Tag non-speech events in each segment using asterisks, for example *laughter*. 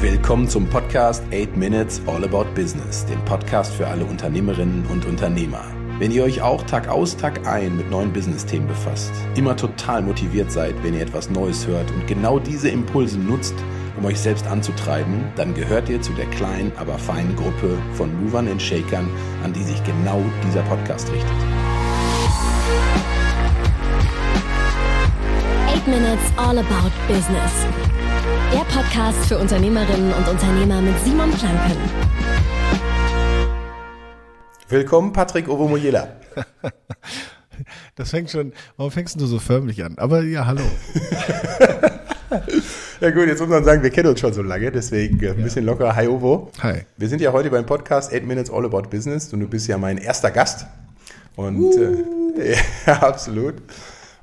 Willkommen zum Podcast 8 Minutes All About Business, dem Podcast für alle Unternehmerinnen und Unternehmer. Wenn ihr euch auch Tag aus, Tag ein mit neuen Business-Themen befasst, immer total motiviert seid, wenn ihr etwas Neues hört und genau diese Impulse nutzt, um euch selbst anzutreiben, dann gehört ihr zu der kleinen, aber feinen Gruppe von Movern und Shakern, an die sich genau dieser Podcast richtet. 8 Minutes All About Business. Der Podcast für Unternehmerinnen und Unternehmer mit Simon Planken. Willkommen, Patrick Ovomoyela. *laughs* Das fängt schon, warum fängst du so förmlich an? Aber ja, hallo. *laughs* ja gut, jetzt muss man sagen, wir kennen uns schon so lange, deswegen äh, ein bisschen locker. Hi Ovo. Hi. Wir sind ja heute beim Podcast 8 Minutes All About Business und du bist ja mein erster Gast. Und uh. äh, *laughs* ja, absolut.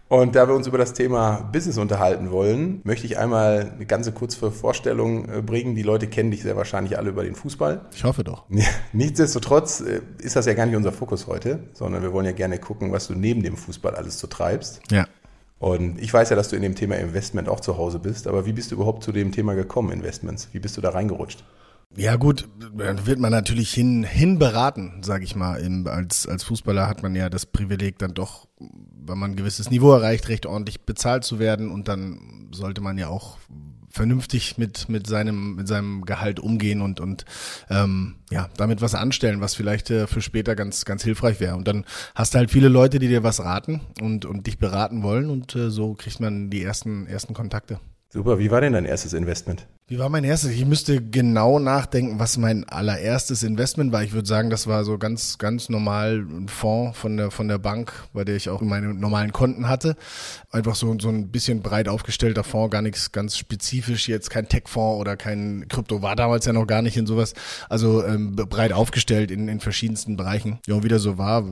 Und da wir uns über das Thema Business unterhalten wollen, möchte ich einmal eine ganze kurze Vorstellung äh, bringen. Die Leute kennen dich sehr wahrscheinlich alle über den Fußball. Ich hoffe doch. Nichtsdestotrotz äh, ist das ja gar nicht unser Fokus heute, sondern wir wollen ja gerne gucken, was du neben dem Fußball alles so treibst. Ja. Und ich weiß ja, dass du in dem Thema Investment auch zu Hause bist, aber wie bist du überhaupt zu dem Thema gekommen, Investments? Wie bist du da reingerutscht? Ja gut, dann wird man natürlich hin, hin beraten, sage ich mal. Als, als Fußballer hat man ja das Privileg dann doch, wenn man ein gewisses Niveau erreicht, recht ordentlich bezahlt zu werden und dann sollte man ja auch vernünftig mit mit seinem mit seinem Gehalt umgehen und und ähm, ja damit was anstellen, was vielleicht äh, für später ganz ganz hilfreich wäre. Und dann hast du halt viele Leute, die dir was raten und und dich beraten wollen und äh, so kriegt man die ersten ersten Kontakte. Super, wie war denn dein erstes Investment? Wie war mein erstes? Ich müsste genau nachdenken, was mein allererstes Investment war. Ich würde sagen, das war so ganz, ganz normal ein Fonds von der, von der Bank, bei der ich auch meine normalen Konten hatte. Einfach so, so ein bisschen breit aufgestellter Fonds, gar nichts ganz spezifisch, jetzt kein Tech-Fonds oder kein Krypto, war damals ja noch gar nicht in sowas. Also ähm, breit aufgestellt in, in verschiedensten Bereichen. Ja, und wie das so war,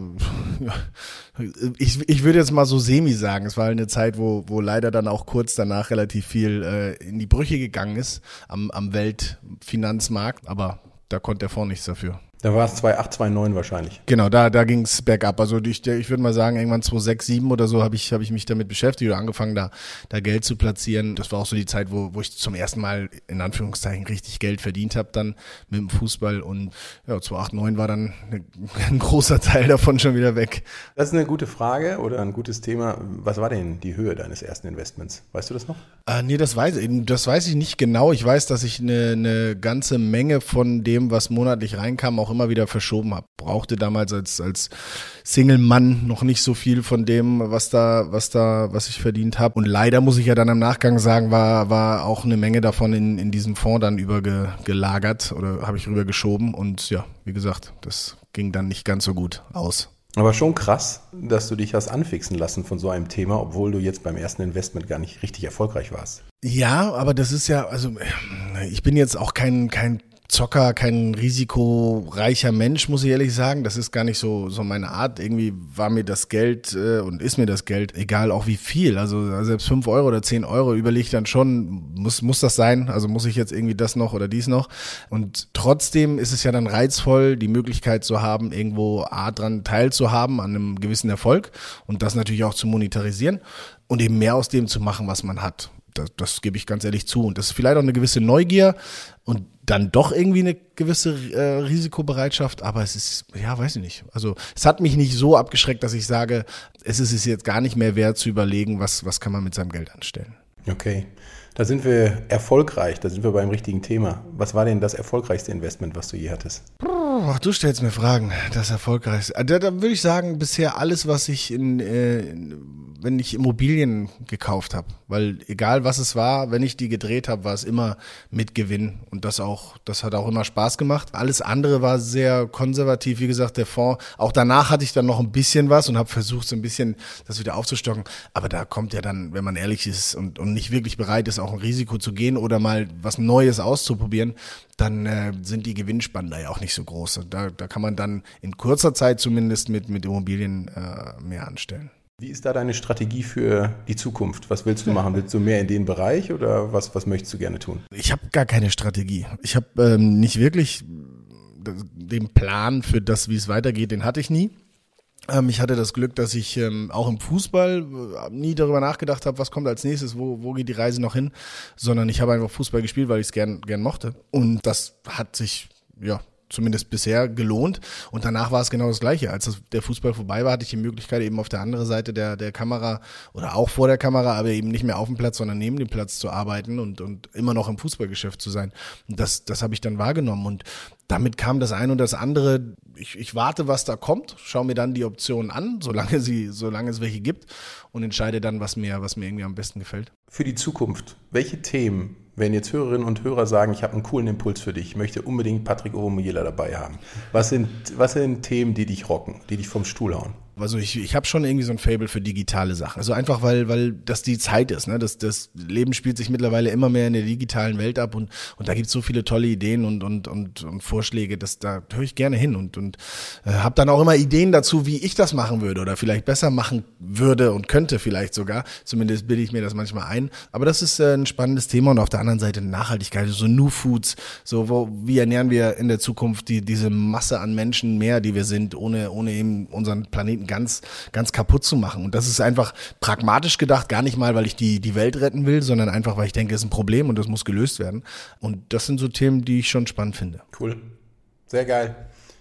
*laughs* ich, ich würde jetzt mal so semi sagen. Es war eine Zeit, wo, wo leider dann auch kurz danach relativ viel äh, in die Brüche gegangen ist am, am Weltfinanzmarkt, aber da konnte der Fonds nichts dafür. Da war es 2,8, 2,9 wahrscheinlich. Genau, da, da ging es bergab. Also ich, ich würde mal sagen, irgendwann 2,6, 7 oder so habe ich, hab ich mich damit beschäftigt oder angefangen, da, da Geld zu platzieren. Das war auch so die Zeit, wo, wo ich zum ersten Mal in Anführungszeichen richtig Geld verdient habe dann mit dem Fußball. Und ja, 2,8, 9 war dann *laughs* ein großer Teil davon schon wieder weg. Das ist eine gute Frage oder ein gutes Thema. Was war denn die Höhe deines ersten Investments? Weißt du das noch? Äh, nee, das weiß, das weiß ich nicht genau. Ich weiß, dass ich eine, eine ganze Menge von dem, was monatlich reinkam, auch immer wieder verschoben habe. Brauchte damals als, als Single-Mann noch nicht so viel von dem, was da, was da, was ich verdient habe. Und leider muss ich ja dann im Nachgang sagen, war, war auch eine Menge davon in, in diesem Fonds dann übergelagert oder habe ich rüber geschoben. Und ja, wie gesagt, das ging dann nicht ganz so gut aus. Aber schon krass, dass du dich hast anfixen lassen von so einem Thema, obwohl du jetzt beim ersten Investment gar nicht richtig erfolgreich warst. Ja, aber das ist ja, also ich bin jetzt auch kein, kein Zocker, kein risikoreicher Mensch, muss ich ehrlich sagen. Das ist gar nicht so, so meine Art. Irgendwie war mir das Geld äh, und ist mir das Geld, egal auch wie viel. Also selbst fünf Euro oder zehn Euro überlege ich dann schon, muss, muss das sein? Also muss ich jetzt irgendwie das noch oder dies noch? Und trotzdem ist es ja dann reizvoll, die Möglichkeit zu haben, irgendwo A dran teilzuhaben an einem gewissen Erfolg und das natürlich auch zu monetarisieren und eben mehr aus dem zu machen, was man hat. Das, das gebe ich ganz ehrlich zu. Und das ist vielleicht auch eine gewisse Neugier und dann doch irgendwie eine gewisse äh, Risikobereitschaft, aber es ist, ja, weiß ich nicht. Also es hat mich nicht so abgeschreckt, dass ich sage, es ist es jetzt gar nicht mehr wert zu überlegen, was, was kann man mit seinem Geld anstellen. Okay. Da sind wir erfolgreich, da sind wir beim richtigen Thema. Was war denn das erfolgreichste Investment, was du je hattest? Ach, du stellst mir Fragen, das erfolgreichste. Da, da würde ich sagen, bisher alles, was ich in, äh, in wenn ich Immobilien gekauft habe, weil egal was es war, wenn ich die gedreht habe, war es immer mit Gewinn und das auch, das hat auch immer Spaß gemacht. Alles andere war sehr konservativ, wie gesagt, der Fonds. Auch danach hatte ich dann noch ein bisschen was und habe versucht, so ein bisschen das wieder aufzustocken. Aber da kommt ja dann, wenn man ehrlich ist und, und nicht wirklich bereit ist, auch ein Risiko zu gehen oder mal was Neues auszuprobieren, dann äh, sind die Gewinnspannen da ja auch nicht so groß. Da, da kann man dann in kurzer Zeit zumindest mit, mit Immobilien äh, mehr anstellen. Wie ist da deine Strategie für die Zukunft? Was willst du machen? Willst du mehr in den Bereich oder was, was möchtest du gerne tun? Ich habe gar keine Strategie. Ich habe ähm, nicht wirklich den Plan für das, wie es weitergeht, den hatte ich nie. Ähm, ich hatte das Glück, dass ich ähm, auch im Fußball äh, nie darüber nachgedacht habe, was kommt als nächstes, wo, wo geht die Reise noch hin, sondern ich habe einfach Fußball gespielt, weil ich es gern, gern mochte. Und das hat sich, ja, zumindest bisher gelohnt. Und danach war es genau das Gleiche. Als der Fußball vorbei war, hatte ich die Möglichkeit, eben auf der anderen Seite der, der Kamera oder auch vor der Kamera, aber eben nicht mehr auf dem Platz, sondern neben dem Platz zu arbeiten und, und immer noch im Fußballgeschäft zu sein. Und das, das habe ich dann wahrgenommen. Und damit kam das eine und das andere. Ich, ich warte, was da kommt, schaue mir dann die Optionen an, solange sie, solange es welche gibt und entscheide dann, was mir, was mir irgendwie am besten gefällt. Für die Zukunft, welche Themen, wenn jetzt Hörerinnen und Hörer sagen, ich habe einen coolen Impuls für dich, ich möchte unbedingt Patrick Ovomiela dabei haben, was sind, was sind Themen, die dich rocken, die dich vom Stuhl hauen? Also ich, ich habe schon irgendwie so ein Fable für digitale Sachen. Also einfach, weil, weil das die Zeit ist. Ne? Das, das Leben spielt sich mittlerweile immer mehr in der digitalen Welt ab und, und da gibt es so viele tolle Ideen und, und, und, und Vorschläge, dass da höre ich gerne hin und, und äh, habe dann auch immer Ideen dazu, wie ich das machen würde oder vielleicht besser machen würde und könnte vielleicht sogar. Zumindest bilde ich mir das manchmal ein. Aber das ist äh, ein spannendes Thema und auf der anderen Seite Nachhaltigkeit, so New Foods, so wo, wie ernähren wir in der Zukunft die, diese Masse an Menschen mehr, die wir sind, ohne, ohne eben unseren Planeten ganz, ganz kaputt zu machen. Und das ist einfach pragmatisch gedacht, gar nicht mal, weil ich die, die Welt retten will, sondern einfach, weil ich denke, es ist ein Problem und das muss gelöst werden. Und das sind so Themen, die ich schon spannend finde. Cool. Sehr geil.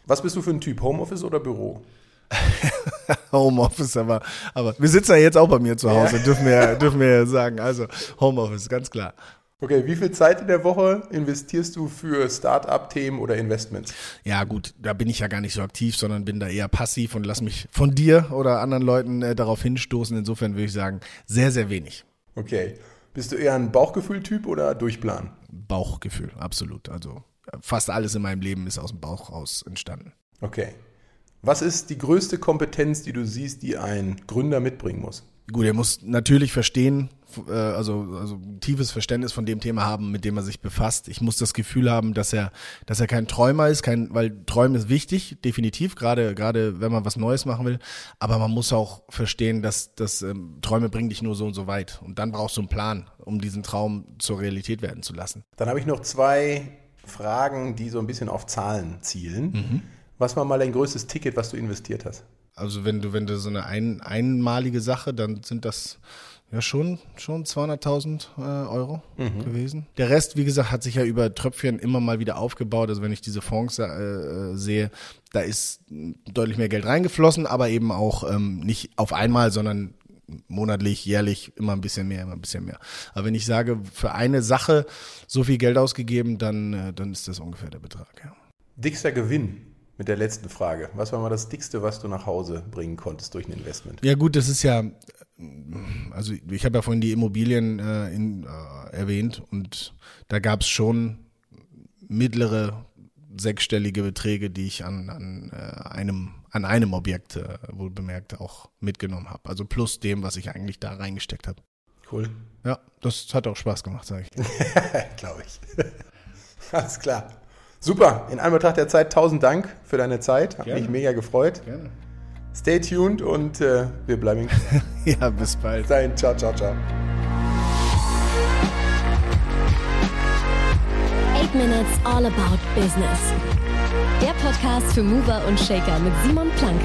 Was bist du für ein Typ? Homeoffice oder Büro? *laughs* Homeoffice, aber, aber wir sitzen ja jetzt auch bei mir zu Hause, ja. dürfen wir, dürfen wir sagen. Also Homeoffice, ganz klar. Okay, wie viel Zeit in der Woche investierst du für Start-up-Themen oder Investments? Ja, gut, da bin ich ja gar nicht so aktiv, sondern bin da eher passiv und lass mich von dir oder anderen Leuten äh, darauf hinstoßen. Insofern würde ich sagen, sehr, sehr wenig. Okay. Bist du eher ein Bauchgefühl-Typ oder Durchplan? Bauchgefühl, absolut. Also fast alles in meinem Leben ist aus dem Bauch raus entstanden. Okay. Was ist die größte Kompetenz, die du siehst, die ein Gründer mitbringen muss? Gut, er muss natürlich verstehen, äh, also, also ein tiefes Verständnis von dem Thema haben, mit dem er sich befasst. Ich muss das Gefühl haben, dass er, dass er kein Träumer ist, kein, weil Träumen ist wichtig, definitiv, gerade, gerade wenn man was Neues machen will. Aber man muss auch verstehen, dass, dass ähm, Träume bringen dich nur so und so weit. Und dann brauchst du einen Plan, um diesen Traum zur Realität werden zu lassen. Dann habe ich noch zwei Fragen, die so ein bisschen auf Zahlen zielen. Mhm. Was war mal dein größtes Ticket, was du investiert hast? Also wenn du, wenn du so eine ein, einmalige Sache, dann sind das ja schon, schon 200.000 äh, Euro mhm. gewesen. Der Rest, wie gesagt, hat sich ja über Tröpfchen immer mal wieder aufgebaut. Also wenn ich diese Fonds äh, sehe, da ist deutlich mehr Geld reingeflossen, aber eben auch ähm, nicht auf einmal, sondern monatlich, jährlich immer ein bisschen mehr, immer ein bisschen mehr. Aber wenn ich sage, für eine Sache so viel Geld ausgegeben, dann, äh, dann ist das ungefähr der Betrag. Ja. Dickster Gewinn mit der letzten Frage. Was war mal das Dickste, was du nach Hause bringen konntest durch ein Investment? Ja gut, das ist ja, also ich habe ja vorhin die Immobilien äh, in, äh, erwähnt und da gab es schon mittlere sechsstellige Beträge, die ich an, an äh, einem an einem Objekt äh, wohl bemerkt auch mitgenommen habe. Also plus dem, was ich eigentlich da reingesteckt habe. Cool. Ja, das hat auch Spaß gemacht, sage ich. *laughs* Glaube ich. *laughs* Alles klar. Super, in Anbetracht der Zeit, tausend Dank für deine Zeit. Hat Gerne. mich mega gefreut. Gerne. Stay tuned und äh, wir bleiben. *laughs* ja, bis bald. Sein, ciao, ciao, ciao. 8 Minutes All About Business. Der Podcast für Mover und Shaker mit Simon Planke.